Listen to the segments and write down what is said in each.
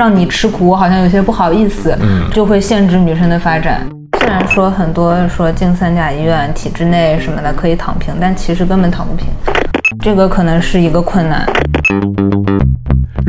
让你吃苦，我好像有些不好意思，就会限制女生的发展。虽然说很多说进三甲医院、体制内什么的可以躺平，但其实根本躺不平，这个可能是一个困难。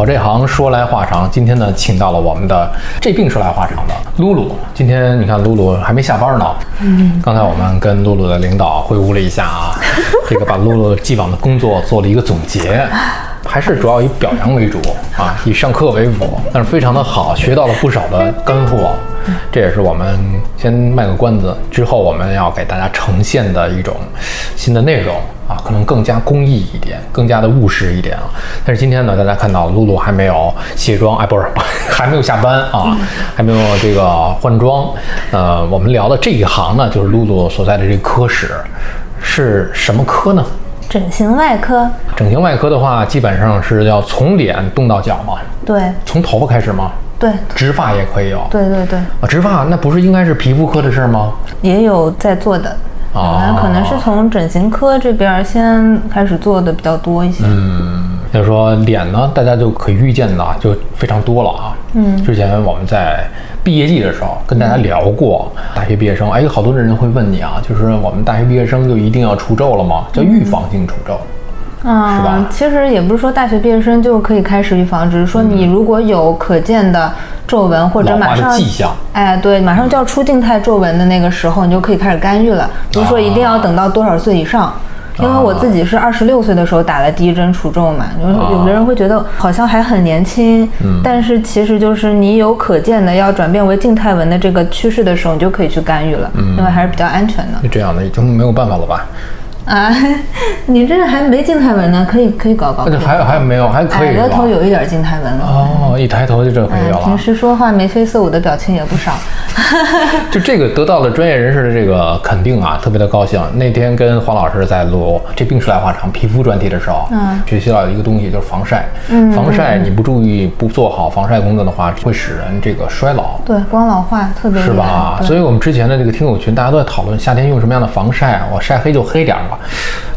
我这行说来话长，今天呢，请到了我们的这病说来话长的露露。今天你看露露还没下班呢，嗯，刚才我们跟露露的领导会晤了一下啊，这个把露露既往的工作做了一个总结，还是主要以表扬为主啊，以上课为辅，但是非常的好，学到了不少的干货。这也是我们先卖个关子，之后我们要给大家呈现的一种新的内容啊，可能更加公益一点，更加的务实一点啊。但是今天呢，大家看到露露还没有卸妆，哎，不是，还没有下班啊，还没有这个换装。呃，我们聊的这一行呢，就是露露所在的这个科室是什么科呢？整形外科，整形外科的话，基本上是要从脸动到脚嘛，对从头发开始吗？对植发也可以有。对对对，啊，植发那不是应该是皮肤科的事儿吗？也有在做的，哦可能是从整形科这边先开始做的比较多一些。嗯，就是说脸呢，大家就可预见的啊就非常多了啊。嗯，之前我们在毕业季的时候跟大家聊过，大学毕业生，哎，好多人会问你啊，就是我们大学毕业生就一定要除皱了吗？叫预防性除皱。嗯，是吧其实也不是说大学毕业生就可以开始预防，只是说你如果有可见的皱纹或者马上迹象，哎，对，马上就要出静态皱纹的那个时候，你就可以开始干预了。不是说一定要等到多少岁以上。因为我自己是二十六岁的时候打了第一针除皱嘛，就是有的人会觉得好像还很年轻，但是其实就是你有可见的要转变为静态纹的这个趋势的时候，你就可以去干预了，因为还是比较安全的。就这样的已经没有办法了吧？啊，你这还没静态纹呢，可以可以搞搞。那就还有还有没有？还可以额头有一点静态纹了。哦，一抬头就这可以有嗯，平。时说话眉飞色舞的表情也不少。就这个得到了专业人士的这个肯定啊，特别的高兴。那天跟黄老师在录这病说来话长皮肤专题的时候，嗯，学习到一个东西就是防晒。嗯，防晒你不注意不做好防晒工作的话，会使人这个衰老。对，光老化特别是吧？所以我们之前的这个听友群，大家都在讨论夏天用什么样的防晒啊？我晒黑就黑点儿吧，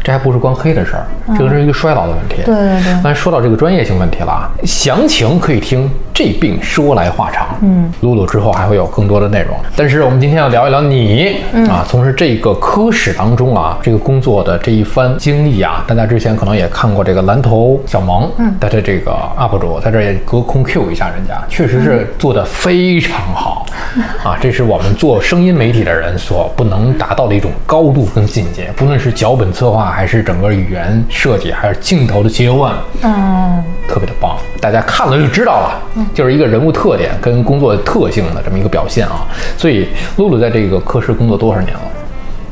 这还不是光黑的事儿，这个是一个衰老的问题。对对对那说到这个专业性问题了啊，详情可以听这病说来话长。嗯，露露之后还会有更多的内容，但是我们今天要聊一聊你、啊，从事这个科室当中啊，这个工作的这一番经历啊，大家之前可能也看过这个蓝头小萌，嗯，他的这个 UP 主在这儿也隔空 Q 一下人家，确实是做的非常好。啊，这是我们做声音媒体的人所不能达到的一种高度跟境界，不论是脚本策划，还是整个语言设计，还是镜头的切换，嗯，特别的棒。大家看了就知道了，就是一个人物特点跟工作特性的这么一个表现啊。所以露露在这个科室工作多少年了？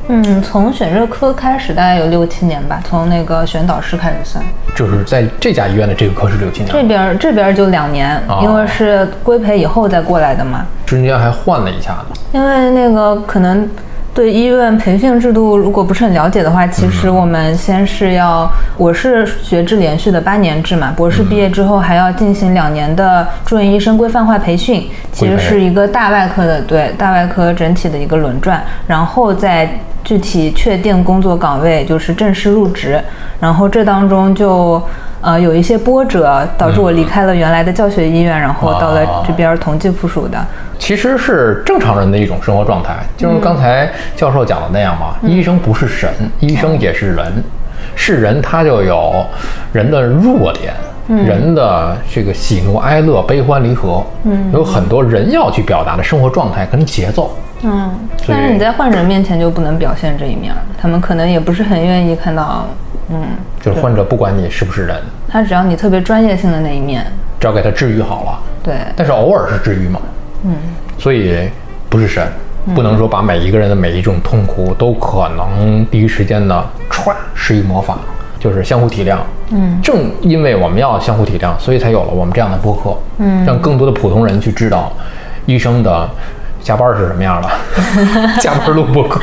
嗯，从选热科开始大概有六七年吧，从那个选导师开始算。就是在这家医院的这个科室六七年，这边这边就两年，哦因为是规培以后再过来的嘛。中间还换了一下子。因为那个可能对医院培训制度如果不是很了解的话，其实我们先是要，我是学制连续的八年制嘛，博士毕业之后还要进行两年的住院医生规范化培训，其实是一个大外科的对大外科整体的一个轮转，然后再具体确定工作岗位，就是正式入职，然后这当中就。呃，有一些波折，导致我离开了原来的教学医院，然后到了这边同济附属的。其实是正常人的一种生活状态，就是刚才教授讲的那样嘛。医生不是神，医生也是人，是人他就有人的弱点，人的这个喜怒哀乐、悲欢离合，嗯，有很多人要去表达的生活状态跟节奏。嗯，但是你在患者面前就不能表现这一面，他们可能也不是很愿意看到。嗯，就是患者不管你是不是人，他只要你特别专业性的那一面，只要给他治愈好了，对，但是偶尔是治愈嘛，嗯，所以不是神，不能说把每一个人的每一种痛苦都可能第一时间的歘施以魔法，就是相互体谅。嗯，正因为我们要相互体谅，所以才有了我们这样的播客，嗯，让更多的普通人去知道医生的下班是什么样的？加班录播课，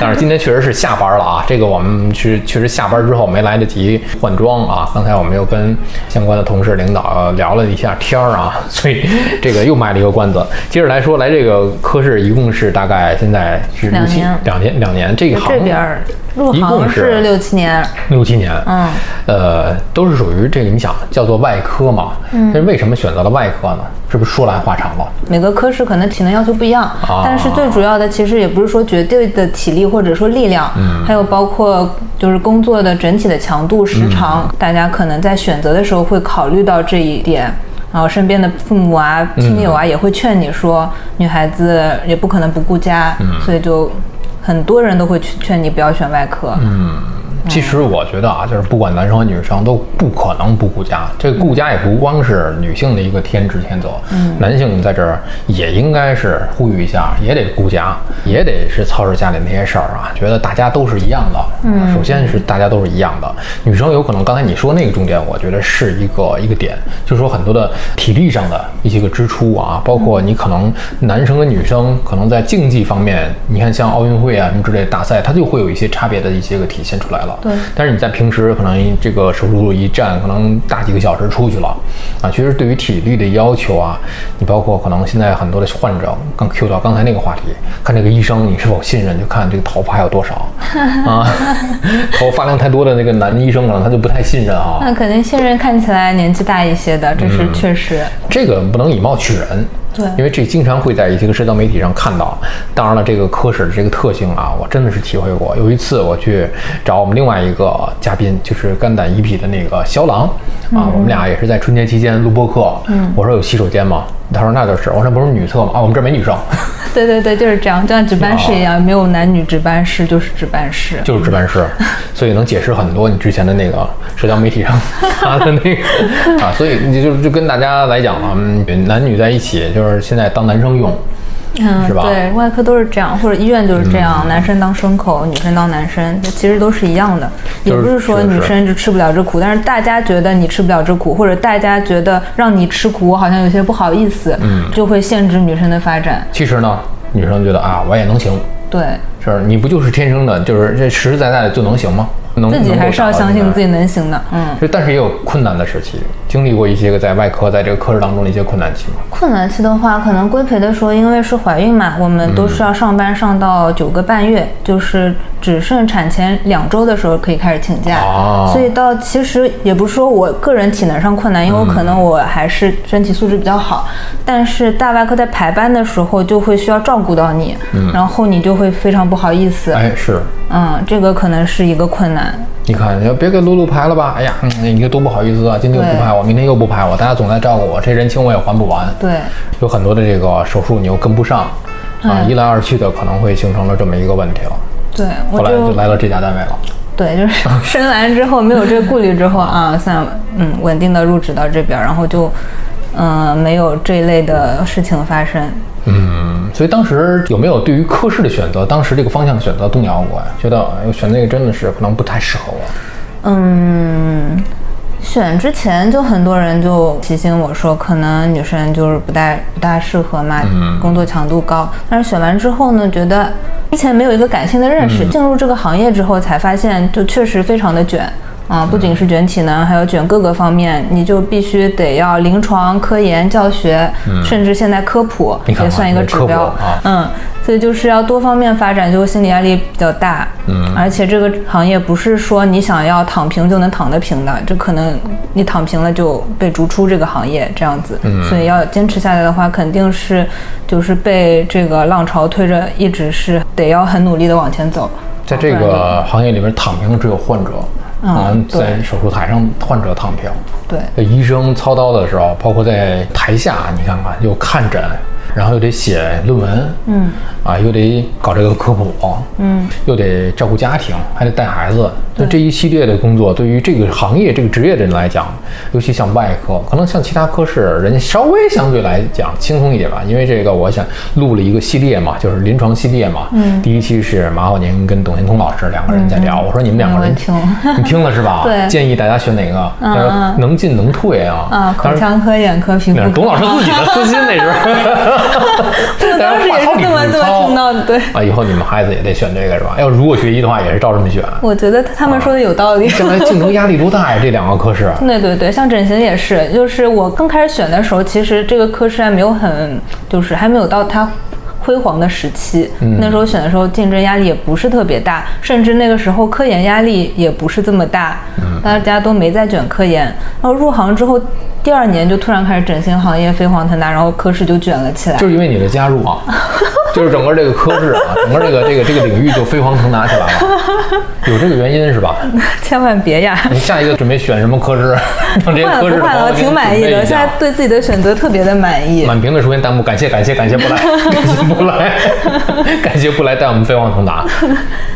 但是今天确实是下班了啊。这个我们是确实下班之后没来得及换装啊。刚才我们又跟相关的同事领导聊了一下天儿啊，所以这个又卖了一个关子。接着来说，来这个科室一共是大概现在是两年两年两年，这个行这边儿入行是六七年，六七年，嗯，呃，都是属于这个你想叫做外科嘛，嗯，但是为什么选择了外科呢？是不是说来话长了？每个科室可能体能要求不一样，啊但是最主要的其实也不是说绝对的体力或者说力量，嗯，还有包括就是工作的整体的强度、时长，大家可能在选择的时候会考虑到这一点。然后身边的父母啊、亲友啊也会劝你说，女孩子也不可能不顾家，所以就很多人都会劝你不要选外科。其实我觉得啊，就是不管男生和女生都不可能不顾家。这个顾家也不光是女性的一个天职天责，嗯，男性在这儿也应该是呼吁一下，也得顾家，也得是操持家里那些事儿啊。觉得大家都是一样的，嗯，首先是大家都是一样的。女生有可能刚才你说那个重点，我觉得是一个一个点，就是说很多的体力上的一些个支出啊，包括你可能男生跟女生可能在竞技方面，你看像奥运会啊什么之类的大赛，它就会有一些差别的一些个体现出来了。对但是你在平时可能这个手术室一站，可能大几个小时出去了，啊，其实对于体力的要求啊，你包括可能现在很多的患者，刚 Q 到刚才那个话题，看这个医生你是否信任，就看这个头发还有多少 啊，头发量太多的那个男医生可能他就不太信任啊，那肯定信任看起来年纪大一些的，这是确实。这个不能以貌取人。对因为这经常会在一些个社交媒体上看到。当然了，这个科室的这个特性啊，我真的是体会过。有一次我去找我们另外一个嘉宾，就是肝胆胰脾的那个肖郎啊，我们俩也是在春节期间录播课。嗯，我说有洗手间吗？他说那就是。我说不是女厕吗？啊，我们这儿没女生，对对对，就是这样，就像值班室一样，没有男女值班室，就是值班室。就是值班室，所以能解释很多你之前的那个社交媒体上 发的那个啊，所以你就就跟大家来讲了，嗯，男女在一起就是现在当男生用。嗯，是吧？嗯对，外科都是这样，或者医院就是这样，男生当牲口，女生当男生，其实都是一样的，也不是说女生就吃不了这苦，但是大家觉得你吃不了这苦，或者大家觉得让你吃苦，我好像有些不好意思，嗯，就会限制女生的发展。其实呢，女生觉得啊，我也能行，对，是你不就是天生的，就是这实实在在的就能行吗？能自己还是要相信自。己能行的，嗯。就但是也有困难的时期，经历过一些个在外科在这个科室当中的一些困难期嘛。困难期的话，可能规培的时候，因为是怀孕嘛，我们都是要上班上到九个半月，就是只剩产前两周的时候可以开始请假。哦所以到其实也不是说我个人体能上困难，因为我可能我还是身体素质比较好，但是大外科在排班的时候就会需要照顾到你，然后你就会非常不好意思。哎，是，嗯，这个可能是一个困难。你看，你要别给露露排了吧？哎呀，嗯，你就多不好意思啊！今天又不排我，明天又不排我，大家总在照顾我，这人情我也还不完。对，有很多的这个手术你又跟不上，啊，一来二去的可能会形成了这么一个问题了。对，后来就就来到这家单位了。对，就是 生完之后没有这个顾虑之后啊，算嗯稳定的入职到这边，然后就嗯没有这一类的事情发生。嗯，所以当时有没有对于科室的选择，当时这个方向的选择动摇过呀？觉得选那个真的是可能不太适合我。嗯，选之前就很多人就提醒我说，可能女生就是不太不大适合嘛，工作强度高。但是选完之后呢，觉得之前没有一个感性的认识，进入这个行业之后才发现，就确实非常的卷。啊，不仅是卷体能，还有卷各个方面，你就必须得要临床、科研、教学，甚至现在科普也算一个指标。啊嗯，所以就是要多方面发展，就心理压力比较大。嗯，而且这个行业不是说你想要躺平就能躺得平的，这可能你躺平了就被逐出这个行业这样子。嗯，所以要坚持下来的话，肯定是就是被这个浪潮推着，一直是得要很努力的往前走。在这个行业里面，躺平的只有患者，嗯在对手术台上患者躺平。对，医生操刀的时候，包括在台下，你看看有看诊，然后又得写论文，嗯，啊，又得搞这个科普，嗯，又得照顾家庭，还得带孩子。那这一系列的工作，对于这个行业、这个职业的人来讲，尤其像外科，可能像其他科室，人家稍微相对来讲轻松一点吧。因为这个，我想录了一个系列嘛，就是临床系列嘛。嗯，第一期是马浩宁跟董天通老师两个人在聊，我说你们两个人听 你听了是吧？对 建议大家选哪个？他说嗯能进能退啊。啊，口腔科、眼科、皮肤董老师自己的私心，那是。我当时也是这么这么听到的，对。啊，以后你们孩子也得选这个是吧？要如果学医的话，也是照这么选。我觉得他们说的有道理。将来竞争压力多大呀？这两个科室。对对对，像整形也是，就是我刚开始选的时候，其实这个科室还没有很，就是还没有到它。辉煌的时期，那时候选的时候竞争压力也不是特别大，甚至那个时候科研压力也不是这么大，大家都没在卷科研。然后入行之后，第二年就突然开始整形行业飞黄腾达，然后科室就卷了起来。就是因为你的加入啊，就是整个这个科室啊，整个这个这个这个领域就飞黄腾达起来了，有这个原因是吧？千万别呀！你下一个准备选什么科室？换了不换了，我挺满意的，现在对自己的选择特别的满意。满屏的出现弹幕，感谢感谢感谢不来。感谢不来，感谢不来带我们飞黄腾达。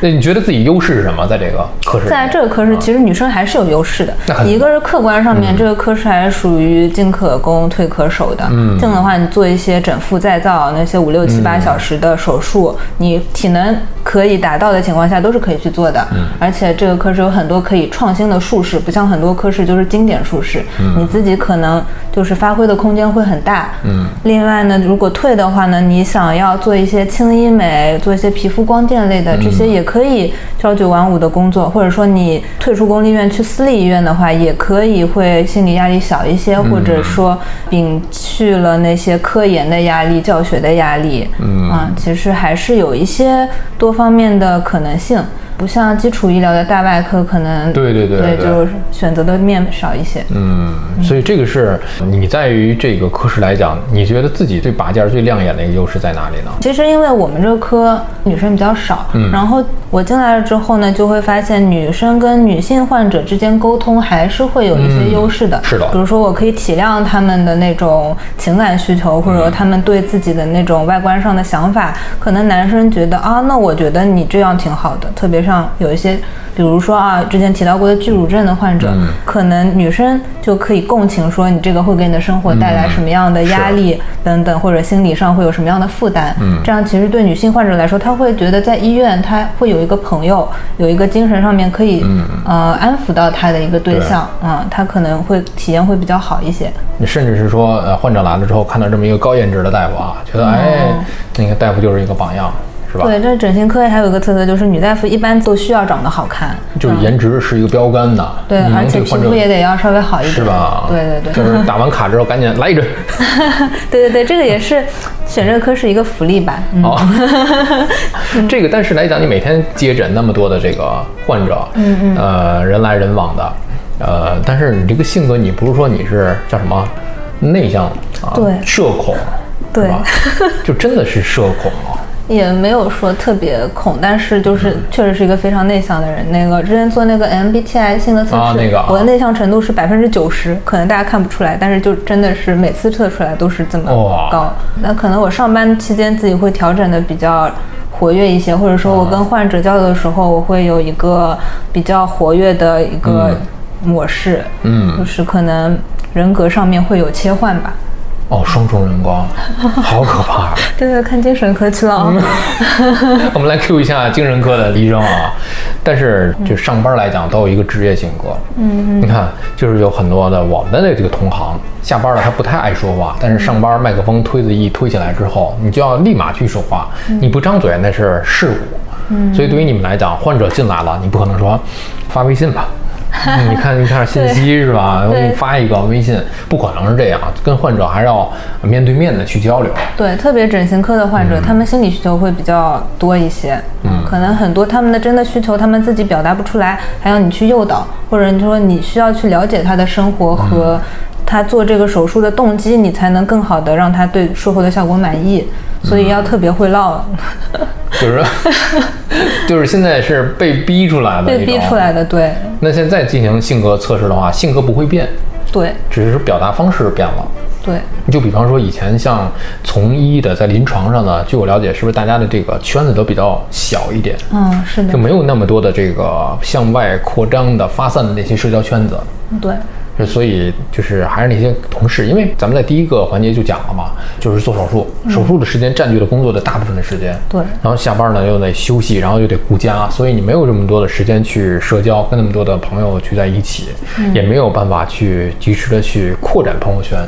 那你觉得自己优势是什么？在这个科室，在这个科室，其实女生还是有优势的。一个是客观上面，这个科室还是属于进可攻退可守的。嗯，进的话，你做一些整复再造那些五六七八小时的手术，你体能可以达到的情况下，都是可以去做的。嗯，而且这个科室有很多可以创新的术式，不像很多科室就是经典术式。嗯，你自己可能就是发挥的空间会很大。嗯，另外呢，如果退的话呢，你想要。做一些轻医美，做一些皮肤光电类的，这些也可以朝九晚五的工作，或者说你退出公立医院去私立医院的话，也可以会心理压力小一些，或者说摒去了那些科研的压力、教学的压力，嗯啊，其实还是有一些多方面的可能性。不像基础医疗的大外科，可能对对对对，就是选择的面少一些。嗯，所以这个是你在于这个科室来讲，你觉得自己最拔尖、最亮眼的一个优势在哪里呢？其实因为我们这个科女生比较少，嗯，然后我进来了之后呢，就会发现女生跟女性患者之间沟通还是会有一些优势的。是的，比如说我可以体谅他们的那种情感需求，或者说他们对自己的那种外观上的想法，可能男生觉得啊，那我觉得你这样挺好的，特别。上有一些，比如说啊，之前提到过的巨乳症的患者，可能女生就可以共情，说你这个会给你的生活带来什么样的压力等等，或者心理上会有什么样的负担。嗯，这样其实对女性患者来说，她会觉得在医院，她会有一个朋友，有一个精神上面可以呃安抚到她的一个对象，啊，她可能会体验会比较好一些。你甚至是说，呃，患者来了之后看到这么一个高颜值的大夫啊，觉得哎，那个大夫就是一个榜样。对，这整形科还有一个特色，就是女大夫一般都需要长得好看，就是颜值是一个标杆的。对，而且皮肤也得要稍微好一点，是吧？对对对，就是打完卡之后赶紧来一针。对对对，这个也是选这个科是一个福利吧？哦，这个但是来讲，你每天接诊那么多的这个患者，嗯嗯，呃，人来人往的，呃，但是你这个性格，你不是说你是叫什么内向啊？对，社恐，对，就真的是社恐啊。也没有说特别恐，但是就是确实是一个非常内向的人。那个之前做那个 MBTI 性格测试，那个我的内向程度是百分之九十，可能大家看不出来，但是就真的是每次测出来都是这么高。那可能我上班期间自己会调整的比较活跃一些，或者说我跟患者交流的时候，我会有一个比较活跃的一个模式，嗯，就是可能人格上面会有切换吧。哦，双重人格，好可怕！对对，看精神科去了啊。我们来 Q 一下精神科的医生啊。但是就上班来讲，都有一个职业性格。嗯，你看，就是有很多的我们的这个同行，下班了他不太爱说话，但是上班麦克风推子一推起来之后，你就要立马去说话。你不张嘴那是事故。嗯，所以对于你们来讲，患者进来了，你不可能说发微信吧。你看一下信息是吧？我给你发一个微信，不可能是这样，跟患者还是要面对面的去交流。对，特别整形科的患者，他们心理需求会比较多一些。嗯，可能很多他们的真的需求，他们自己表达不出来，还要你去诱导，或者你说你需要去了解他的生活和他做这个手术的动机，你才能更好的让他对术后的效果满意。所以要特别会唠。就是，就是现在是被逼出来的，被逼出来的，对。那现在进行性格测试的话，性格不会变，对，只是表达方式变了，对。你就比方说以前像从医的，在临床上呢，据我了解，是不是大家的这个圈子都比较小一点？嗯，是的，就没有那么多的这个向外扩张的、发散的那些社交圈子。对。所以就是还是那些同事，因为咱们在第一个环节就讲了嘛，就是做手术，手术的时间占据了工作的大部分的时间。对然后下班呢又得休息，然后又得顾家，所以你没有这么多的时间去社交，跟那么多的朋友聚在一起，也没有办法去及时的去扩展朋友圈。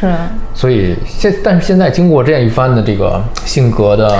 是，所以现但是现在经过这样一番的这个性格的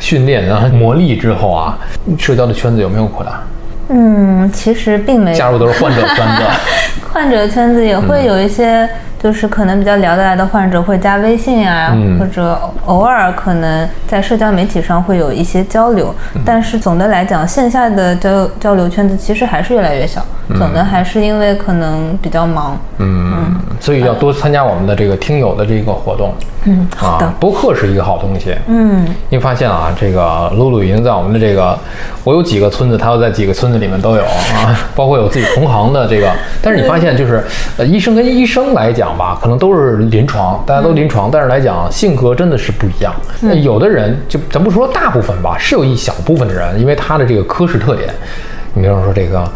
训练然后 磨砺之后啊，社交的圈子有没有扩大？嗯，其实并没有。加入都是患者圈子。患者圈子也会有一些，就是可能比较聊得来的患者会加微信啊，嗯或者偶尔可能在社交媒体上会有一些交流。嗯但是总的来讲，线下的交交流圈子其实还是越来越小。总的还是因为可能比较忙。嗯，所以要多参加我们的这个听友的这个活动。嗯，好的啊，。播客是一个好东西。嗯，你发现啊，这个露露已经在我们的这个，我有几个村子，他要在几个村子里面都有啊，包括有自己同行的这个。但是你发现就是，呃，医生跟医生来讲吧，可能都是临床，大家都临床，但是来讲性格真的是不一样。那有的人就咱不说大部分吧，是有一小部分的人，因为他的这个科室特点，你比方说这个。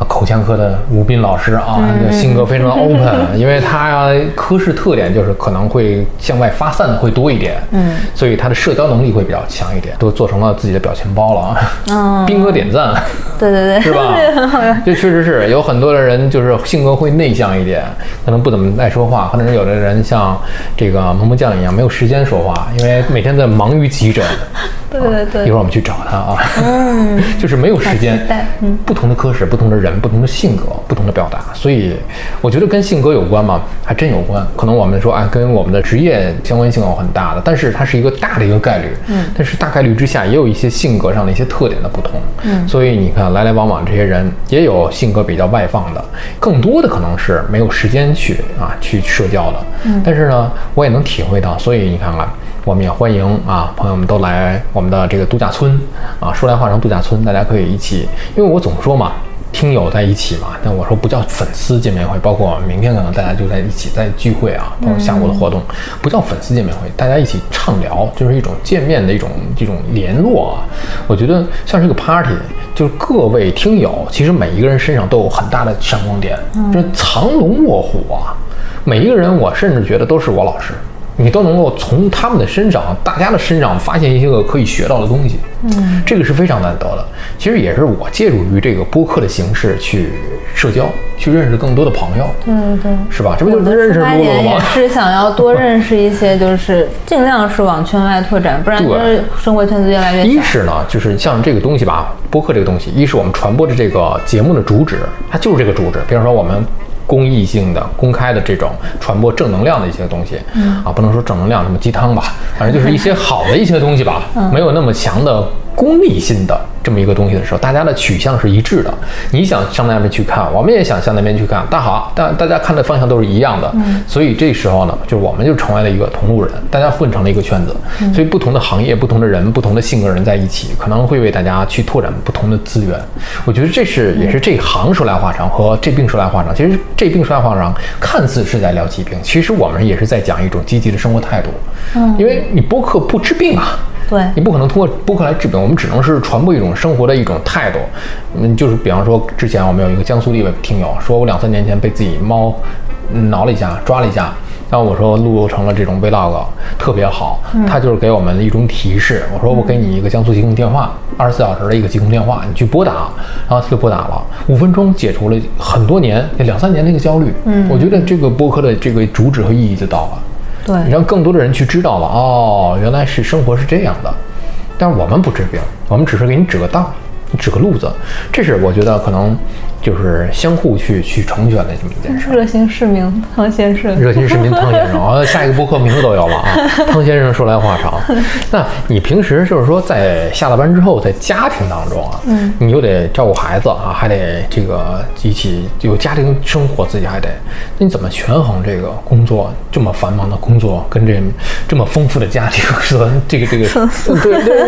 啊口腔科的吴斌老师啊，他的性格非常的 open，因为他科室特点就是可能会向外发散的会多一点，嗯，所以他的社交能力会比较强一点，都做成了自己的表情包了啊。嗯斌哥点赞，对对对，是吧 这个很好用。这确实是有很多的人就是性格会内向一点，可能不怎么爱说话，或者是有的人像这个萌萌酱一样没有时间说话，因为每天在忙于急诊。对对对一会儿我们去找他啊，嗯，就是没有时间嗯，不同的科室、不同的人、不同的性格、不同的表达，所以我觉得跟性格有关嘛？还真有关。可能我们说，啊，跟我们的职业相关性有很大的，但是它是一个大的一个概率，嗯，但是大概率之下也有一些性格上的一些特点的不同，嗯，所以你看来来往往这些人也有性格比较外放的，更多的可能是没有时间去啊去社交的，嗯，但是呢，我也能体会到，所以你看看。我们也欢迎啊，朋友们都来我们的这个度假村啊，说来话长度假村，大家可以一起，因为我总说嘛，听友在一起嘛，但我说不叫粉丝见面会，包括明天可能大家就在一起在聚会啊，包括下午的活动，不叫粉丝见面会，大家一起畅聊，就是一种见面的一种这种联络啊。我觉得像是一个 party，就是各位听友，其实每一个人身上都有很大的闪光点，这藏龙卧虎啊，每一个人我甚至觉得都是我老师。你都能够从他们的身上、大家的身上发现一些个可以学到的东西，嗯，这个是非常难得的。其实也是我借助于这个播客的形式去社交，去认识更多的朋友，嗯对对。是吧？这不就我的认识出发露露了吗？也是想要多认识一些，就是 尽量是往圈外拓展，不然就是生活圈子越来越小。一是呢，就是像这个东西吧，播客这个东西，一是我们传播的这个节目的主旨，它就是这个主旨。比方说我们公益性的、公开的这种传播正能量的一些东西，啊，不能说正能量什么鸡汤吧，反正就是一些好的一些东西吧，没有那么强的功利性的这么一个东西的时候，大家的取向是一致的。你想向那边去看，我们也想向那边去看，但好，但大家看的方向都是一样的，所以这时候呢，就是我们就成为了一个同路人，大家混成了一个圈子，所以不同的行业、不同的人、不同的性格人在一起，可能会为大家去拓展不同的资源。我觉得这是也是这行说来话长和这病说来话长。其实这病说来话长，看似是在聊疾病，其实我们也是在讲一种积极的生活态度。嗯，因为你播客不治病啊。对你不可能通过播客来治病，我们只能是传播一种生活的一种态度。嗯，就是比方说，之前我们有一个江苏的一位听友说，我两三年前被自己猫嗯挠了一下，抓了一下。然后我说录成了这种 vlog 特别好，他就是给我们的一种提示。我说我给你一个江苏疾控电话，二十四小时的一个疾控电话，你去拨打。然后他就拨打了，五分钟解除了很多年两三年的一个焦虑。嗯，我觉得这个播客的这个主旨和意义就到了。对你让更多的人去知道了哦，原来是生活是这样的。但是我们不治病，我们只是给你指个道，指个路子。这是我觉得可能就是相互去去成全的这么一件事。热心市民汤先生，热心市民汤先生啊，下一个播客名字都有了啊。汤先生说来话长，那你平时就是说在下了班之后，在家庭当中啊，嗯，你又得照顾孩子啊，还得这个一起有家庭生活，自己还得，那你怎么权衡这个工作这么繁忙的工作跟这这么丰富的家庭和这个这个对对，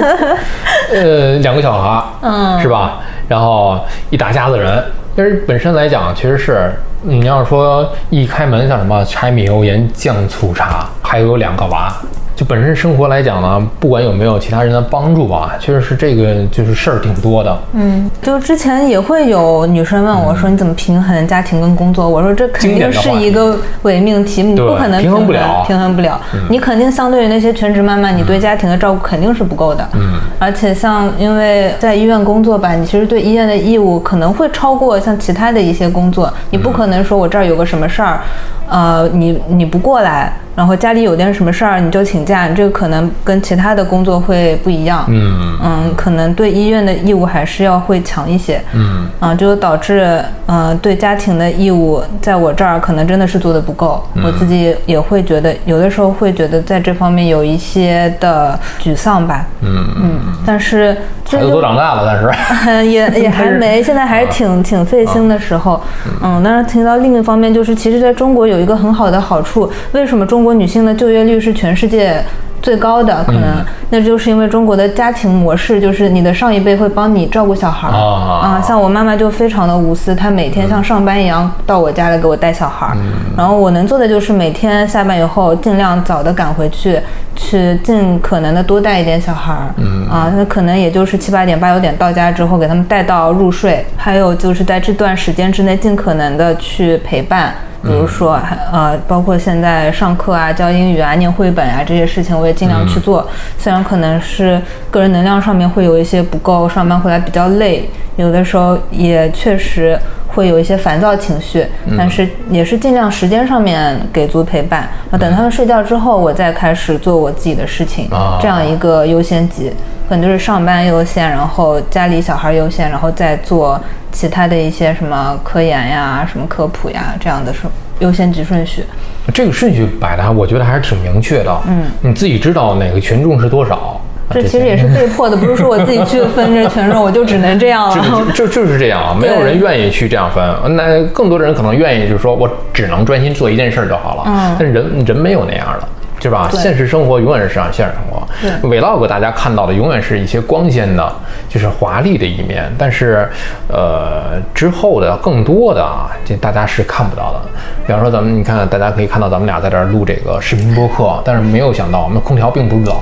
呃，两个小孩，嗯，是吧？然后一大家子人。但是本身来讲，其实是你要说一开门像什么柴米油盐酱醋茶，还有两个娃，就本身生活来讲呢，不管有没有其他人的帮助吧，确实是这个就是事儿挺多的。嗯，就之前也会有女生问我说你怎么平衡家庭跟工作？我说这肯定是一个伪命题，你不可能平衡不了，平衡不了。你肯定相对于那些全职妈妈，你对家庭的照顾肯定是不够的。嗯，而且像因为在医院工作吧，你其实对医院的义务可能会超过像其他的一些工作，你不可能说我这儿有个什么事儿，呃，你你不过来。然后家里有点什么事儿，你就请假，这个可能跟其他的工作会不一样。嗯嗯，可能对医院的义务还是要会强一些。嗯啊，就导致嗯对家庭的义务，在我这儿可能真的是做的不够。我自己也会觉得，有的时候会觉得在这方面有一些的沮丧吧。嗯嗯，但是孩子都长大了，但是 也也还没，现在还是挺挺费心的时候。嗯，但是提到另一方面，就是其实在中国有一个很好的好处，为什么中？中国女性的就业率是全世界最高的，可能。那就是因为中国的家庭模式，就是你的上一辈会帮你照顾小孩儿。啊，像我妈妈就非常的无私，她每天像上班一样到我家来给我带小孩儿，然后我能做的就是每天下班以后尽量早的赶回去，去尽可能的多带一点小孩儿，啊，那可能也就是七八点八九点到家之后给他们带到入睡，还有就是在这段时间之内尽可能的去陪伴。比如说，呃，包括现在上课啊、教英语啊、念绘本啊这些事情，我也尽量去做。虽然可能是个人能量上面会有一些不够，上班回来比较累，有的时候也确实会有一些烦躁情绪，但是也是尽量时间上面给足陪伴。那等他们睡觉之后，我再开始做我自己的事情，这样一个优先级，可能就是上班优先，然后家里小孩优先，然后再做。其他的一些什么科研呀、什么科普呀这样的顺优先级顺序，这个顺序摆的，我觉得还是挺明确的。嗯，你自己知道哪个群众是多少。这其实也是被迫的，不是说我自己去分这群众，我就只能这样了。就就是这样啊，没有人愿意去这样分。那更多的人可能愿意，就是说我只能专心做一件事就好了。嗯，但人人没有那样的。是吧？现实生活永远是上现实生活。Vlog 大家看到的永远是一些光鲜的，就是华丽的一面。但是，呃，之后的更多的啊，这大家是看不到的。比方说，咱们你看，大家可以看到咱们俩在这儿录这个视频播客，但是没有想到我们空调并不冷，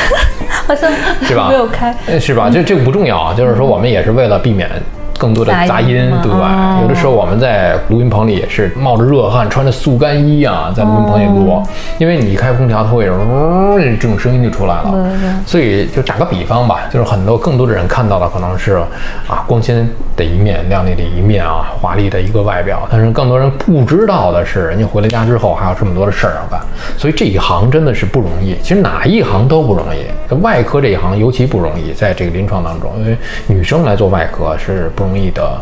好像是吧？没有开，是吧？这这个不重要啊，就是说我们也是为了避免。更多的杂音，对吧？有的时候我们在录音棚里也是冒着热汗，穿着速干衣啊，在录音棚里录，因为你一开空调，它会呜这种声音就出来了。所以就打个比方吧，就是很多更多的人看到的可能是啊光鲜的一面、亮丽的一面啊、华丽的一个外表，但是更多人不知道的是，人家回了家之后还有这么多的事儿要干。所以这一行真的是不容易，其实哪一行都不容易，外科这一行尤其不容易，在这个临床当中，因为女生来做外科是不容易。容易的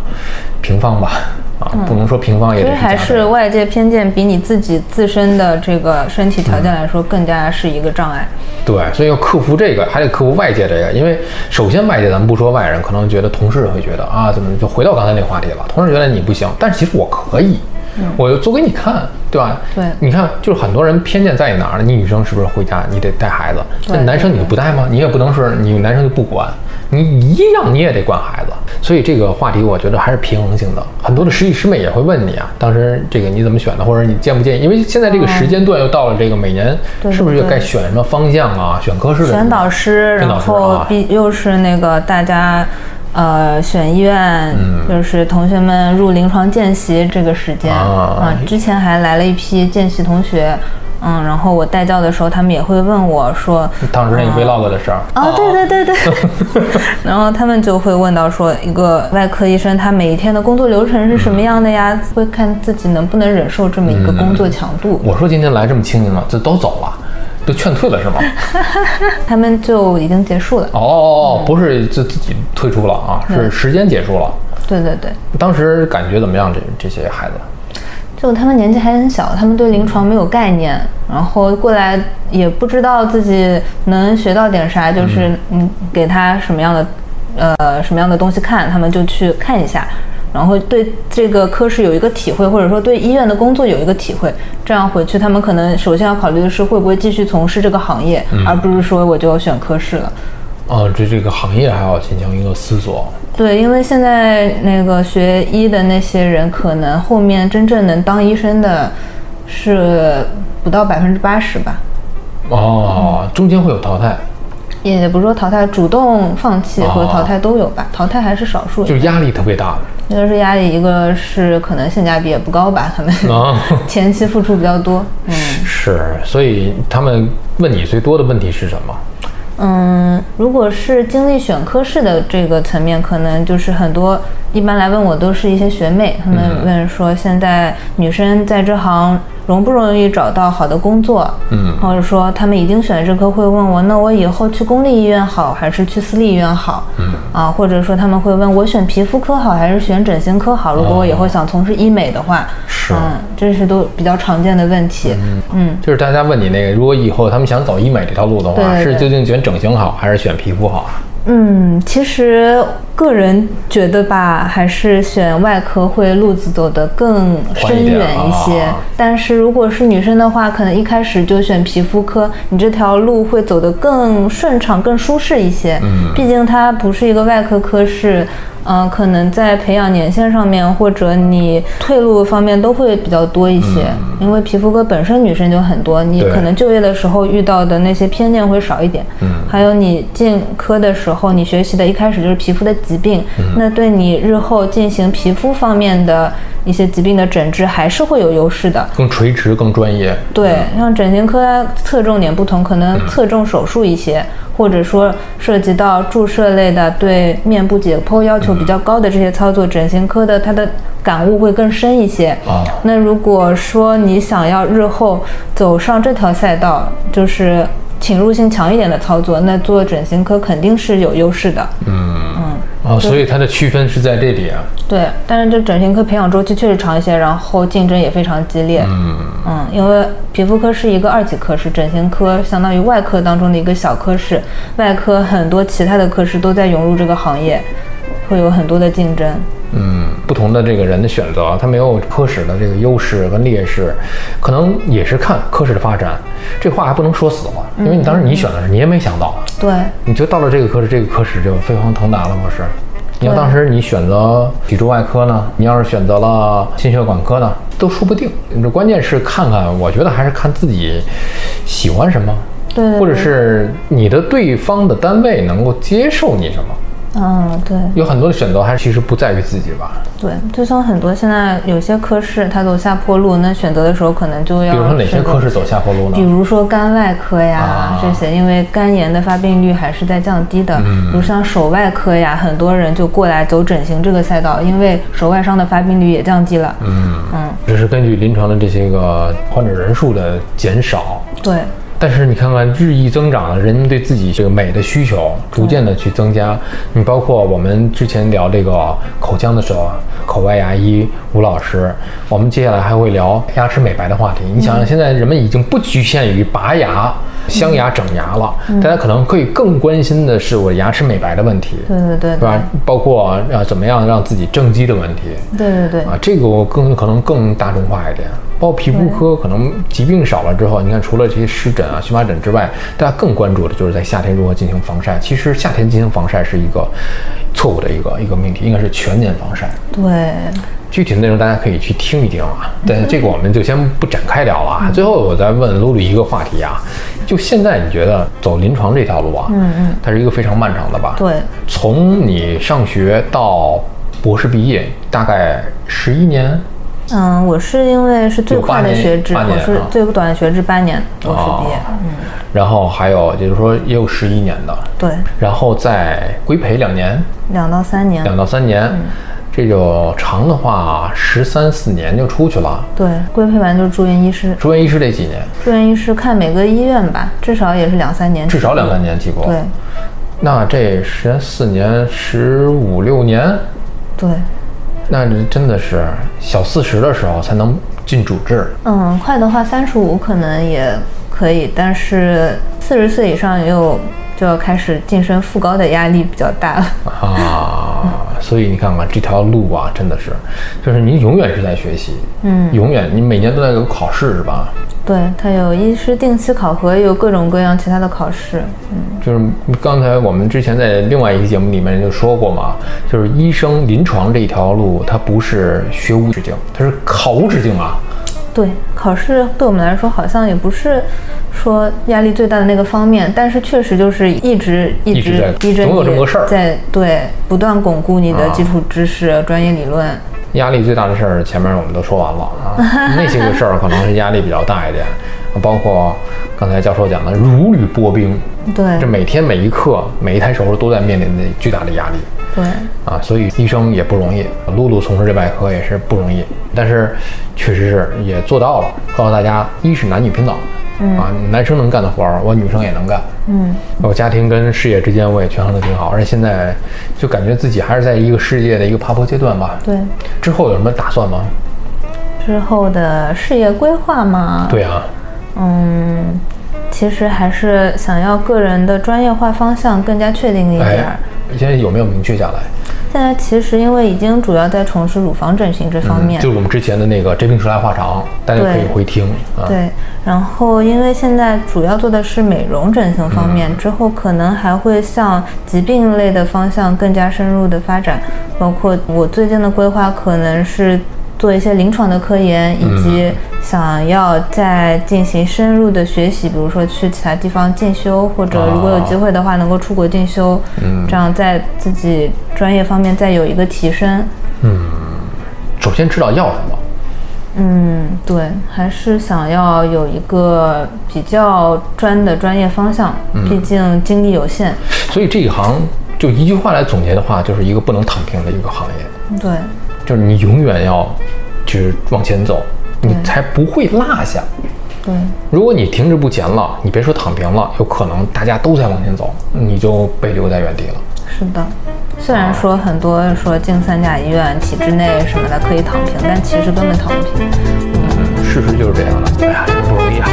平方吧，啊，不能说平方也得。所以还是外界偏见比你自己自身的这个身体条件来说更加是一个障碍。对，所以要克服这个，还得克服外界这个。因为首先外界咱们不说外人，可能觉得同事会觉得啊，怎么就回到刚才那个话题了？同事觉得你不行，但是其实我可以，我做给你看，对吧？对，你看，就是很多人偏见在于哪儿呢？你女生是不是回家你得带孩子？那男生你就不带吗？你也不能是你男生就不管。你一样，你也得管孩子，所以这个话题我觉得还是平衡性的。很多的师弟师妹也会问你啊，当时这个你怎么选的，或者你建不建议？因为现在这个时间段又到了这个每年，是不是又该选什么方向啊？选科室的选导师，然后必又是那个大家，呃，选医院，就是同学们入临床见习这个时间啊。之前还来了一批见习同学。嗯，然后我带教的时候，他们也会问我说：“当时那 vlog 的事儿。”哦，对对对对。然后他们就会问到说，一个外科医生他每一天的工作流程是什么样的呀？会看自己能不能忍受这么一个工作强度。我说今天来这么清静了，这都走了，都劝退了是吗？他们就已经结束了。哦哦哦，不是就自己退出了啊，是时间结束了。对对对。当时感觉怎么样？这这些孩子？就他们年纪还很小，他们对临床没有概念，然后过来也不知道自己能学到点啥，就是嗯，给他什么样的呃什么样的东西看，他们就去看一下，然后对这个科室有一个体会，或者说对医院的工作有一个体会，这样回去他们可能首先要考虑的是会不会继续从事这个行业，而不是说我就选科室了。哦，这这个行业还要进行一个思索。对，因为现在那个学医的那些人，可能后面真正能当医生的，是不到百分之八十吧。哦，中间会有淘汰，也不是说淘汰，主动放弃和淘汰都有吧，淘汰还是少数。就是压力特别大的。一个是压力，一个是可能性价比也不高吧，他们啊 前期付出比较多。嗯是，所以他们问你最多的问题是什么？嗯，如果是经历选科室的这个层面，可能就是很多一般来问我都是一些学妹，他们问说现在女生在这行容不容易找到好的工作？嗯或者说他们已经选这科会问我，那我以后去公立医院好还是去私立医院好？嗯啊，或者说他们会问我选皮肤科好还是选整形科好？如果我以后想从事医美的话，是嗯，这是都比较常见的问题。嗯就是大家问你那个，如果以后他们想走医美这条路的话，对对对是究竟选整形好还是选皮肤好？嗯，其实个人觉得吧，还是选外科会路子走得更深远一些。啊但是如果是女生的话，可能一开始就选皮肤科，你这条路会走得更顺畅、更舒适一些。嗯毕竟它不是一个外科科室。嗯、可能在培养年限上面，或者你退路方面都会比较多一些，因为皮肤科本身女生就很多，你可能就业的时候遇到的那些偏见会少一点。嗯还有你进科的时候，你学习的一开始就是皮肤的疾病，嗯那对你日后进行皮肤方面的一些疾病的诊治还是会有优势的。更垂直、更专业。对，像整形科它侧重点不同，可能侧重手术一些，或者说涉及到注射类的，对面部解剖要求比较高的这些操作，整形科的它的感悟会更深一些。啊那如果说你想要日后走上这条赛道，就是侵入性强一点的操作，那做整形科肯定是有优势的。嗯嗯啊，所以它的区分是在这里啊。对，但是这整形科培养周期确实长一些，然后竞争也非常激烈。嗯嗯，因为皮肤科是一个二级科室，整形科相当于外科当中的一个小科室，外科很多其他的科室都在涌入这个行业，会有很多的竞争。嗯，不同的这个人的选择，他没有科室的这个优势跟劣势，可能也是看科室的发展。这话还不能说死了，因为你当时你选的时候，你也没想到，对，你就到了这个科室，这个科室就飞黄腾达了，不是？你要当时你选择脊柱外科呢，你要是选择了心血管科呢，都说不定。这关键是看看，我觉得还是看自己喜欢什么，对对或者是你的对方的单位能够接受你什么。嗯，对有很多的选择还是其实不在于自己吧。对，就像很多现在有些科室它走下坡路，那选择的时候可能就要比如说哪些科室走下坡路呢？比如说肝外科呀、啊这些，因为肝炎的发病率还是在降低的。嗯比如像手外科呀，很多人就过来走整形这个赛道，因为手外伤的发病率也降低了。嗯，嗯，这是根据临床的这些个患者人数的减少。对，但是你看看日益增长的人们对自己这个美的需求，逐渐的去增加。你包括我们之前聊这个口腔的时候，口外牙医吴老师，我们接下来还会聊牙齿美白的话题。你想想，现在人们已经不局限于拔牙、镶牙、整牙了，大家可能可以更关心的是我牙齿美白的问题，对对对是吧？包括啊怎么样让自己正畸的问题。对对对啊，这个我更可能更大众化一点。包括皮肤科，可能疾病少了之后，你看除了这些湿疹啊、荨麻疹之外，大家更关注的就是在夏天如何进行防晒。其实夏天进行防晒是一个错误的一个一个命题，应该是全年防晒。对，具体的内容大家可以去听一听啊，但是这个我们就先不展开聊了啊。最后我再问露露一个话题啊，就现在你觉得走临床这条路啊，嗯嗯，它是一个非常漫长的吧？对，从你上学到博士毕业，大概十一年。嗯，我是因为是最快的学制，我是啊最短的学制八年博士毕业。哦嗯，然后还有就是说也有十一年的，对，然后再规培两年，两到三年。两到三年，嗯这就长的话十三四年就出去了。对，规培完就是住院医师。住院医师得几年？住院医师看每个医院吧，至少也是两三年。至少两三年起步。对，那这十四年十五六年，对，那这真的是小四十的时候才能进主治。嗯，快的话三十五可能也可以，但是四十岁以上也有就要开始晋升副高的压力比较大了。啊，所以你看看这条路啊，真的是，就是你永远是在学习，嗯，永远你每年都在有考试是吧？对，它有医师定期考核，也有各种各样其他的考试。嗯，就是刚才我们之前在另外一个节目里面就说过嘛，就是医生临床这一条路，它不是学无止境，它是考无止境啊。对，考试对我们来说好像也不是说压力最大的那个方面，但是确实就是一直一一直在逼着总有这么个事儿。你在对不断巩固你的基础知识、专业理论。压力最大的事儿，前面我们都说完了啊，那些个事儿可能是压力比较大一点，包括刚才教授讲的如履薄冰，对。这每天每一刻每一台手术都在面临着巨大的压力对，啊，所以医生也不容易，露露从事这外科也是不容易，但是确实是也做到了，告诉大家，一是男女平等，嗯啊，男生能干的活儿，我女生也能干，嗯，我家庭跟事业之间我也权衡的挺好，而且现在就感觉自己还是在一个事业的一个爬坡阶段吧。对。之后有什么打算吗？之后的事业规划吗，对啊，嗯，其实还是想要个人的专业化方向更加确定一点儿。哎，现在有没有明确下来？现在其实因为已经主要在从事乳房整形这方面，嗯就是我们之前的那个这病说来话长，大家可以对回听啊。对，然后因为现在主要做的是美容整形方面，之后可能还会向疾病类的方向更加深入的发展，包括我最近的规划可能是做一些临床的科研，以及想要再进行深入的学习，比如说去其他地方进修，或者如果有机会的话能够出国进修，嗯。这样在自己专业方面再有一个提升。嗯。首先知道要什么，嗯，对，还是想要有一个比较专的专业方向，毕竟精力有限。所以这一行就一句话来总结的话，就是一个不能躺平的一个行业，对，就是你永远要就是往前走，你才不会落下。对，如果你停滞不前了，你别说躺平了，有可能大家都在往前走，你就被留在原地了。是的。虽然说很多说进三甲医院、体制内什么的可以躺平，但其实根本躺不平。嗯事实就是这样的。哎呀，真不容易啊。